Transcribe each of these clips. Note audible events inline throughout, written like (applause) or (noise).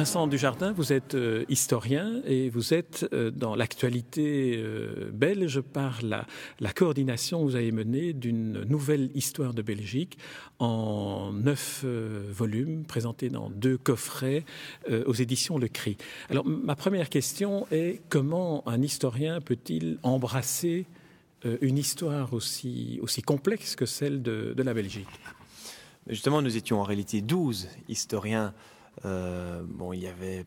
Vincent Dujardin, vous êtes euh, historien et vous êtes euh, dans l'actualité euh, belge par la, coordination que vous avez menée d'une nouvelle histoire de Belgique en neuf volumes présentés dans deux coffrets aux éditions Le Cri. Alors ma première question est comment un historien peut-il embrasser une histoire aussi, complexe que celle de, de la Belgique? Justement, nous étions en réalité douze historiens euh, bon, il y avait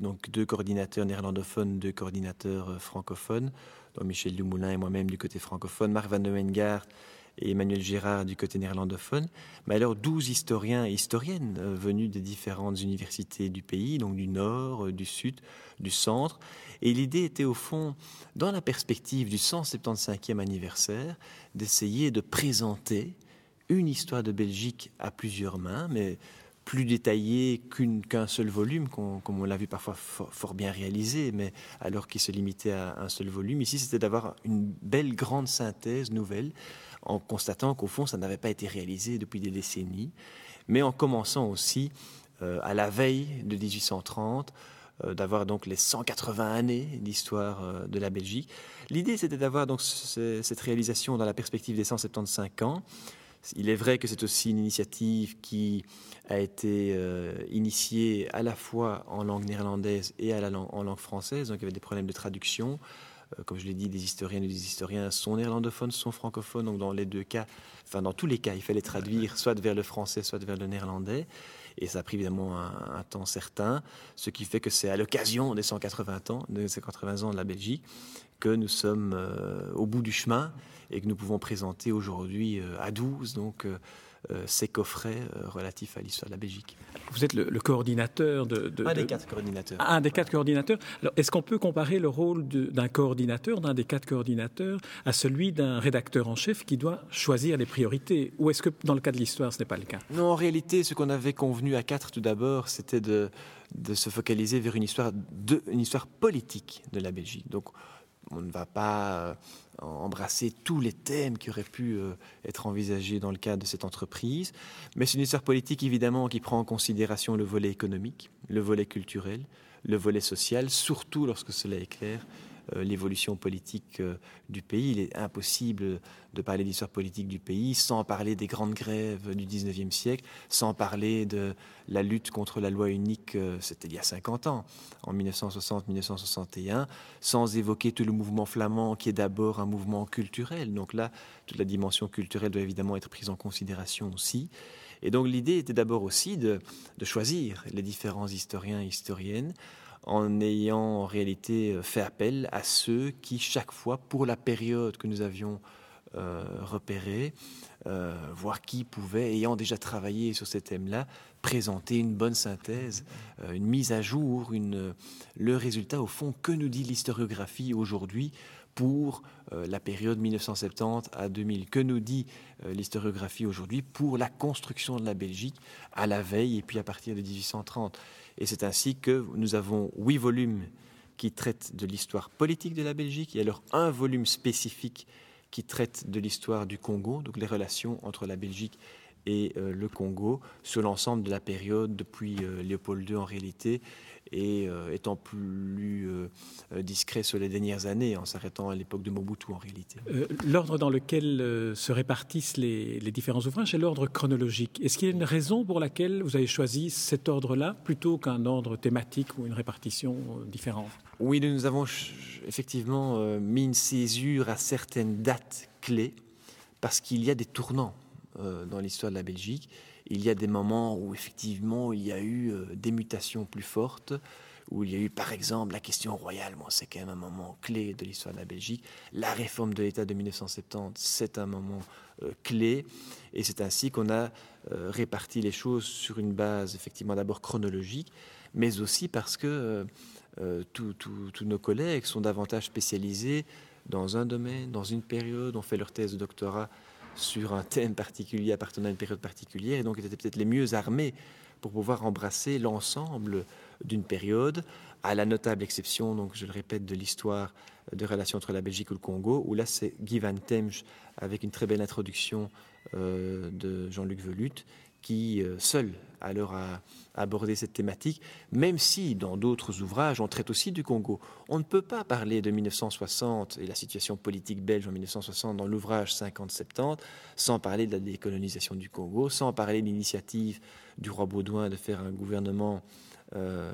donc deux coordinateurs néerlandophones, deux coordinateurs euh, francophones, donc Michel Dumoulin et moi-même du côté francophone, Marc Van de et Emmanuel Girard du côté néerlandophone, mais alors douze historiens et historiennes euh, venus des différentes universités du pays, donc du nord, du sud, du centre. Et l'idée était au fond, dans la perspective du 175e anniversaire, d'essayer de présenter une histoire de Belgique à plusieurs mains, mais plus détaillé qu'un seul volume, comme on l'a vu parfois fort, bien réalisé, mais alors qu'il se limitait à un seul volume. Ici, c'était d'avoir une belle grande synthèse nouvelle, en constatant qu'au fond, ça n'avait pas été réalisé depuis des décennies, mais en commençant aussi euh, à la veille de 1830, euh, d'avoir donc les 180 années d'histoire euh, de la Belgique. L'idée, c'était d'avoir donc cette réalisation dans la perspective des 175 ans. Il est vrai que c'est aussi une initiative qui a été euh, initié à la fois en langue néerlandaise et à la en langue française, donc il y avait des problèmes de traduction. Euh, comme je l'ai dit, des historiens et des historiens sont néerlandophones, sont francophones, donc dans les deux cas, enfin dans tous les cas, il fallait traduire soit vers le français, soit vers le néerlandais. Et ça a pris évidemment un, temps certain, ce qui fait que c'est à l'occasion des 180 ans, des 180 ans de la Belgique que nous sommes euh, au bout du chemin et que nous pouvons présenter aujourd'hui à 12 donc euh, ces coffrets euh, relatifs à l'histoire de la Belgique. Vous êtes le, coordinateur de, Un des quatre coordinateurs. Un des quatre coordinateurs. Alors, est-ce qu'on peut comparer le rôle d'un coordinateur, d'un des quatre coordinateurs, à celui d'un rédacteur en chef qui doit choisir les priorités? Ou est-ce que dans le cas de l'histoire, ce n'est pas le cas? Non, en réalité, ce qu'on avait convenu à quatre tout d'abord, c'était de, de se focaliser vers une histoire, de, une histoire politique de la Belgique. Donc, on ne va pas euh, embrasser tous les thèmes qui auraient pu euh, être envisagés dans le cadre de cette entreprise, mais c'est une histoire politique évidemment qui prend en considération le volet économique, le volet culturel, le volet social, surtout lorsque cela est clair l'évolution politique euh, du pays. Il est impossible de parler d'histoire politique du pays sans parler des grandes grèves du 19e siècle, sans parler de la lutte contre la loi unique, euh, c'était il y a 50 ans, en 1960-1961, sans évoquer tout le mouvement flamand qui est d'abord un mouvement culturel. Donc là, toute la dimension culturelle doit évidemment être prise en considération aussi. Et donc l'idée était d'abord aussi de, de choisir les différents historiens et historiennes en ayant en réalité euh, fait appel à ceux qui, chaque fois, pour la période que nous avions euh, repérée, euh, voir qui pouvait, ayant déjà travaillé sur ces thèmes-là, présenter une bonne synthèse, une mise à jour, le résultat, au fond, que nous dit l'historiographie aujourd'hui pour la période 1970 à 2000. Que nous dit l'historiographie aujourd'hui pour la construction de la Belgique à la veille et puis à partir de 1830 et c'est ainsi que nous avons huit volumes qui traitent de l'histoire politique de la Belgique et alors un volume spécifique qui traite de l'histoire du Congo, donc les relations entre la Belgique et euh, le Congo sur l'ensemble de la période depuis euh, Léopold II en réalité et euh, étant plus euh, discret sur les dernières années, en s'arrêtant à l'époque de Mobutu en réalité. Euh, l'ordre dans lequel se répartissent les, différents ouvrages est l'ordre chronologique. Est-ce qu'il y a une raison pour laquelle vous avez choisi cet ordre-là plutôt qu'un ordre thématique ou une répartition différente? Oui, nous avons effectivement mis une césure à certaines dates clés parce qu'il y a des tournants dans l'histoire de la Belgique il y a des moments où effectivement il y a eu euh, des mutations plus fortes, où il y a eu par exemple la question royale, bon, c'est quand même un moment clé de l'histoire de la Belgique. La réforme de l'État de 1970, c'est un moment euh, clé, et c'est ainsi qu'on a euh, réparti les choses sur une base effectivement d'abord chronologique, mais aussi parce que tous nos collègues sont davantage spécialisés dans un domaine, dans une période, ont fait leur thèse de doctorat sur un thème particulier appartenant à une période particulière, et donc ils étaient peut-être les mieux armés pour pouvoir embrasser l'ensemble d'une période, à la notable exception, donc je le répète, de l'histoire de relations entre la Belgique et le Congo, où là c'est Guy Van Temge avec une très belle introduction euh, de Jean-Luc Velut qui euh, seul alors a abordé cette thématique, même si dans d'autres ouvrages on traite aussi du Congo. On ne peut pas parler de 1960 et la situation politique belge en 1960 dans l'ouvrage 50-70 sans parler de la décolonisation du Congo, sans parler de l'initiative du roi Baudouin de faire un gouvernement euh,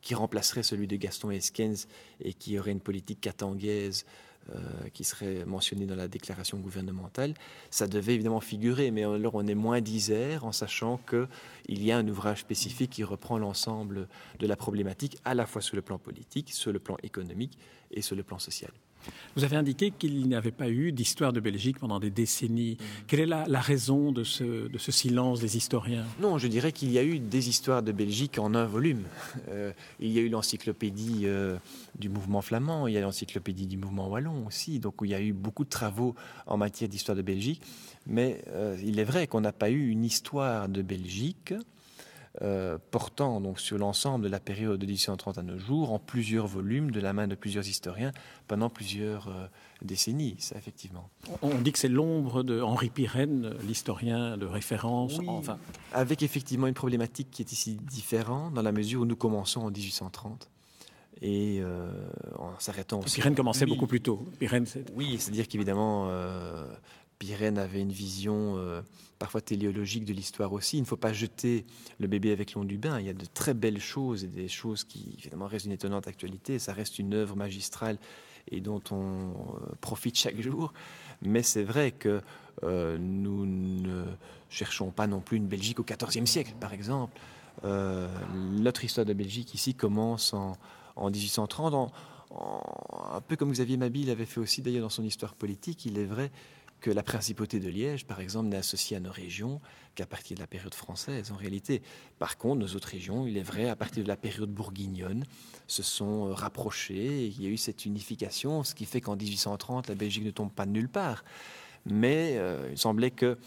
qui remplacerait celui de Gaston Esquens et qui aurait une politique katangaise euh, qui serait mentionné dans la déclaration gouvernementale, ça devait évidemment figurer, mais alors on est moins disert en sachant qu'il y a un ouvrage spécifique qui reprend l'ensemble de la problématique, à la fois sur le plan politique, sur le plan économique et sur le plan social. Vous avez indiqué qu'il n'y avait pas eu d'histoire de Belgique pendant des décennies. Mm. Quelle est la, raison de ce, de ce, silence des historiens? Non, je dirais qu'il y a eu des histoires de Belgique en un volume. Euh, il y a eu l'encyclopédie euh, du mouvement flamand, il y a l'encyclopédie du mouvement wallon aussi, donc il y a eu beaucoup de travaux en matière d'histoire de Belgique. Mais euh, il est vrai qu'on n'a pas eu une histoire de Belgique euh, portant donc sur l'ensemble de la période de 1830 à nos jours, en plusieurs volumes, de la main de plusieurs historiens, pendant plusieurs euh, décennies, ça effectivement. On dit que c'est l'ombre de Henri Pirenne, l'historien de référence. enfin. Avec effectivement une problématique qui est ici différente, dans la mesure où nous commençons en 1830 et euh, en s'arrêtant aussi. Pirenne commençait beaucoup plus tôt. Pirenne, oui, c'est-à-dire qu'évidemment, Pirenne avait une vision euh, parfois téléologique de l'histoire aussi. Il ne faut pas jeter le bébé avec l'eau du bain. Il y a de très belles choses et des choses qui évidemment restent une étonnante actualité. Ça reste une œuvre magistrale et dont on euh, profite chaque jour. Mais c'est vrai que euh, nous ne cherchons pas non plus une Belgique au XIVe siècle, par exemple. notre histoire de Belgique ici commence en, 1830, un peu comme Xavier Mabille avait fait aussi d'ailleurs dans son histoire politique. Il est vrai que la principauté de Liège, par exemple, n'est associée à nos régions qu'à partir de la période française, en réalité. Par contre, nos autres régions, il est vrai, à partir de la période bourguignonne, se sont euh, rapprochées. il y a eu cette unification, ce qui fait qu'en 1830, la Belgique ne tombe pas de nulle part. Mais euh, il semblait que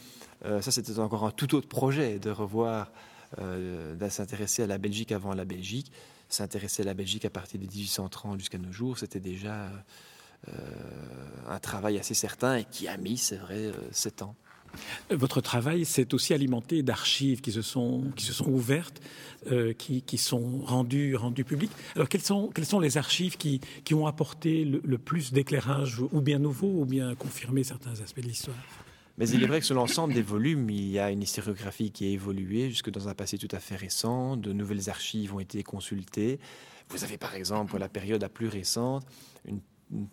euh, ça, c'était encore un tout autre projet de revoir, de s'intéresser à la Belgique avant la Belgique. S'intéresser à la Belgique à partir de 1830 jusqu'à nos jours, c'était déjà euh, un travail assez certain et qui a mis, c'est vrai, euh, sept ans. Votre travail s'est aussi alimenté d'archives qui se sont, qui se sont ouvertes, euh, qui, qui, sont rendues, rendues publiques. Alors, quelles sont, quelles sont les archives qui, qui ont apporté le, plus d'éclairage, ou bien nouveau, ou bien confirmé certains aspects de l'histoire? Mais il est vrai que sur l'ensemble des volumes, il y a une historiographie qui a évolué jusque dans un passé tout à fait récent. De nouvelles archives ont été consultées. Vous avez par exemple, la période la plus récente, une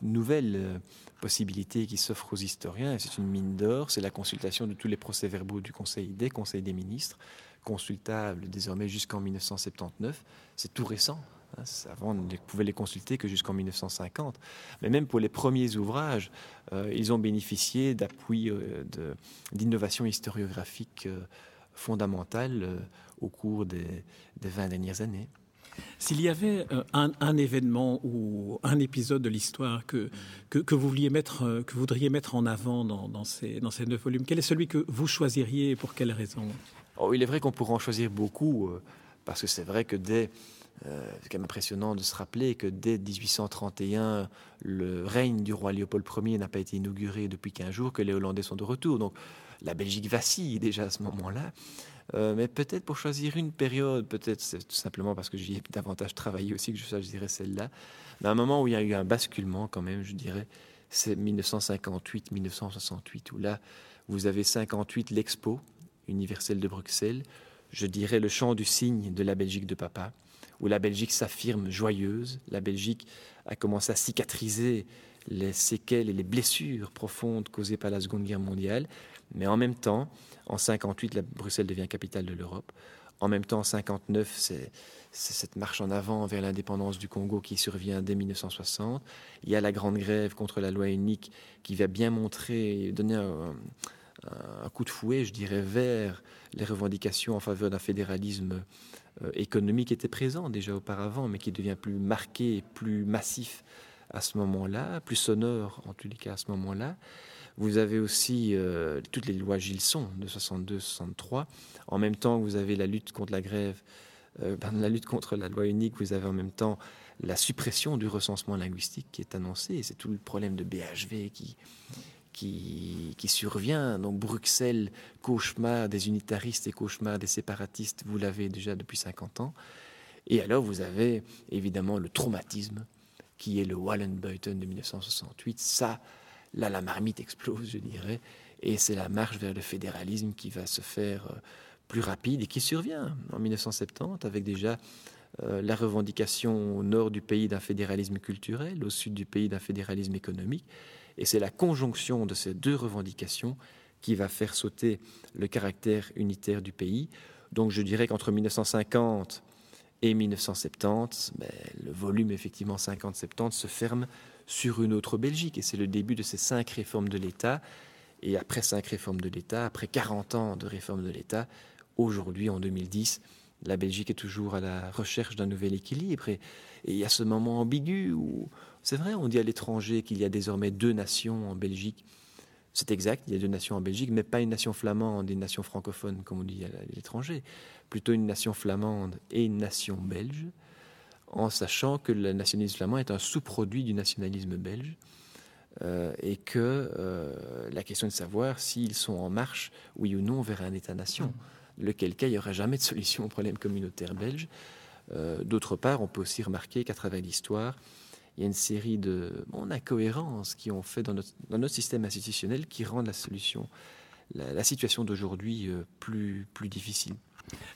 nouvelle euh, possibilité qui s'offre aux historiens, c'est une mine d'or, c'est la consultation de tous les procès-verbaux du Conseil des Conseils des ministres, consultables désormais jusqu'en 1979. C'est tout récent. Hein, avant, on ne pouvait les consulter que jusqu'en 1950. Mais même pour les premiers ouvrages, euh, ils ont bénéficié d'appui euh, d'innovations historiographiques fondamentales au cours des, des 20 dernières années. S'il y avait euh, un, événement ou un épisode de l'histoire que, que, vous vouliez mettre, euh, que voudriez mettre en avant dans, ces, dans ces neuf volumes, quel est celui que vous choisiriez et pour quelle raison? Oh, Il est vrai qu'on pourrait en choisir beaucoup, euh, parce que c'est vrai que dès... c'est impressionnant de se rappeler que dès 1831, le règne du roi Léopold Ier n'a pas été inauguré depuis 15 jours, que les Hollandais sont de retour. Donc la Belgique vacille déjà à ce moment-là. Euh, mais peut-être pour choisir une période, peut-être c'est tout simplement parce que j'y ai (laughs) davantage travaillé aussi que je choisirais celle-là. Mais un moment où il y a eu un basculement quand même, je dirais, c'est 1958-1968, où là, vous avez 58 l'Expo universelle de Bruxelles, je dirais le chant du cygne de la Belgique de papa, où la Belgique s'affirme joyeuse, la Belgique a commencé à cicatriser les séquelles et les blessures profondes causées par la Seconde Guerre mondiale, mais en même temps, en 58, la Bruxelles devient capitale de l'Europe. En même temps, en 59, c'est cette marche en avant vers l'indépendance du Congo qui survient dès 1960. Il y a la grande grève contre la loi unique qui va bien montrer, donner un, coup de fouet, je dirais, vers les revendications en faveur d'un fédéralisme euh, économique qui était présent déjà auparavant, mais qui devient plus marqué, plus massif à ce moment-là, plus sonore en tous les cas à ce moment-là. Vous avez aussi euh, toutes les lois Gilson de 62-63. En même temps, vous avez la lutte contre la grève dans la lutte contre la loi unique, vous avez en même temps la suppression du recensement linguistique qui est annoncée. C'est tout le problème de BHV qui, survient. Donc Bruxelles, cauchemar des unitaristes et cauchemar des séparatistes, vous l'avez déjà depuis 50 ans. Et alors vous avez évidemment le traumatisme qui est le Wallenbeuten de 1968. Ça, là, la marmite explose, je dirais. Et c'est la marche vers le fédéralisme qui va se faire euh, plus rapide et qui survient en 1970 avec déjà euh, la revendication au nord du pays d'un fédéralisme culturel, au sud du pays d'un fédéralisme économique. Et c'est la conjonction de ces deux revendications qui va faire sauter le caractère unitaire du pays. Donc je dirais qu'entre 1950 et 1970, ben, le volume effectivement 50-70 se ferme sur une autre Belgique. Et c'est le début de ces cinq réformes de l'État. Et après cinq réformes de l'État, après 40 ans de réformes de l'État, aujourd'hui, en 2010, la Belgique est toujours à la recherche d'un nouvel équilibre. Et, il y a ce moment ambigu où, c'est vrai, on dit à l'étranger qu'il y a désormais deux nations en Belgique. C'est exact, il y a deux nations en Belgique, mais pas une nation flamande et une nation francophone, comme on dit à l'étranger. Plutôt une nation flamande et une nation belge, en sachant que le nationalisme flamand est un sous-produit du nationalisme belge. Euh, et que euh, la question est de savoir s'ils sont en marche, oui ou non, vers un État-nation lequel cas il n'y aura jamais de solution au problème communautaire belge. Euh, d'autre part, on peut aussi remarquer qu'à travers l'histoire, il y a une série de bon, incohérences qui ont fait dans notre, dans notre, système institutionnel qui rendent la solution, la, situation d'aujourd'hui euh, plus, plus difficile.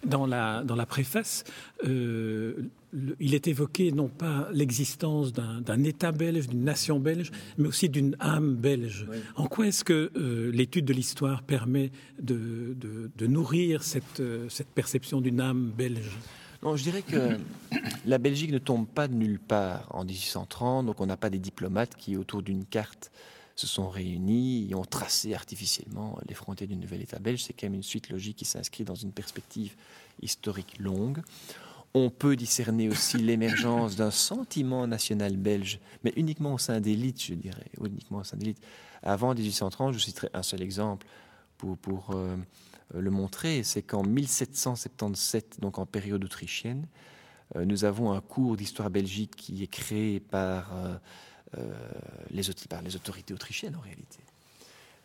Dans la, dans la préface, euh, il est évoqué non pas l'existence d'un État belge, d'une nation belge, mais aussi d'une âme belge. En quoi est-ce que euh, l'étude de l'histoire permet de, de, nourrir cette, cette perception d'une âme belge? Non, je dirais que (coughs) la Belgique ne tombe pas de nulle part en 1830, donc on n'a pas des diplomates qui, autour d'une carte, se sont réunis et ont tracé artificiellement les frontières du nouvel État belge. C'est quand même une suite logique qui s'inscrit dans une perspective historique longue. On peut discerner aussi (coughs) l'émergence d'un sentiment national belge, mais uniquement au sein d'élites, je dirais, uniquement au sein d'élites. Avant 1830, je citerai un seul exemple pour, pour euh, le montrer, c'est qu'en 1777, donc en période autrichienne, euh, nous avons un cours d'histoire belgique qui est créé par euh, euh, les, autorités autrichiennes en réalité,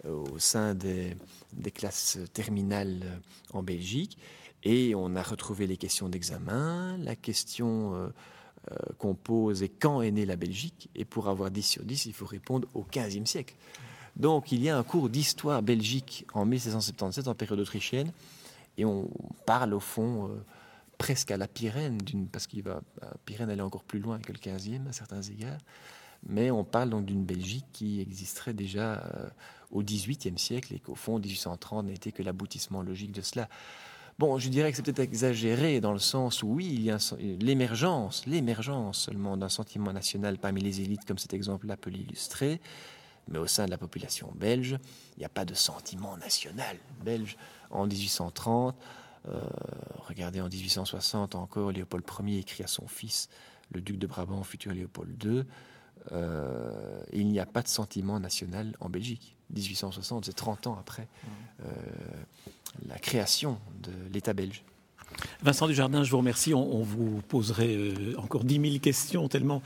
euh, au sein des, classes terminales euh, en Belgique. Et on a retrouvé les questions d'examen, la question qu'on pose est quand est née la Belgique Et pour avoir 10 sur 10, il faut répondre au 15e siècle. Donc il y a un cours d'histoire belgique en 1777 en période autrichienne et on parle au fond presque à la Pyrène, parce qu'il va Pyrène aller encore plus loin que le 15e à certains égards mais on parle donc d'une Belgique qui existerait déjà euh, au XVIIIe siècle et qu'au fond 1830 n'était que l'aboutissement logique de cela. Bon, je dirais que c'est peut-être exagéré dans le sens où oui, il y a l'émergence, l'émergence seulement d'un sentiment national parmi les élites, comme cet exemple-là peut l'illustrer, mais au sein de la population belge, il n'y a pas de sentiment national belge en 1830. Euh, regardez, en 1860 encore, Léopold Ier écrit à son fils, le duc de Brabant, futur Léopold II, euh, il n'y a pas de sentiment national en Belgique. 1860, c'est 30 ans après euh, la création de l'État belge. Vincent Dujardin, je vous remercie. On, vous poserait euh, encore 10 000 questions, tellement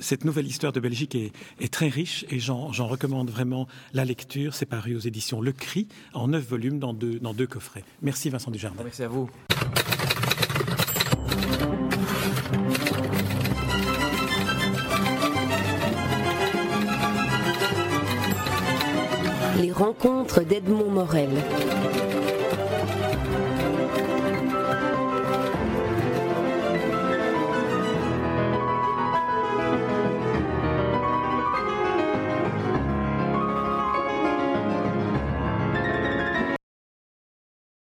cette nouvelle histoire de Belgique est, très riche et j'en recommande vraiment la lecture. C'est paru aux éditions Le Cri en neuf volumes dans deux, dans deux coffrets. Merci Vincent Dujardin. Merci à vous. Les rencontres d'Edmond Morel.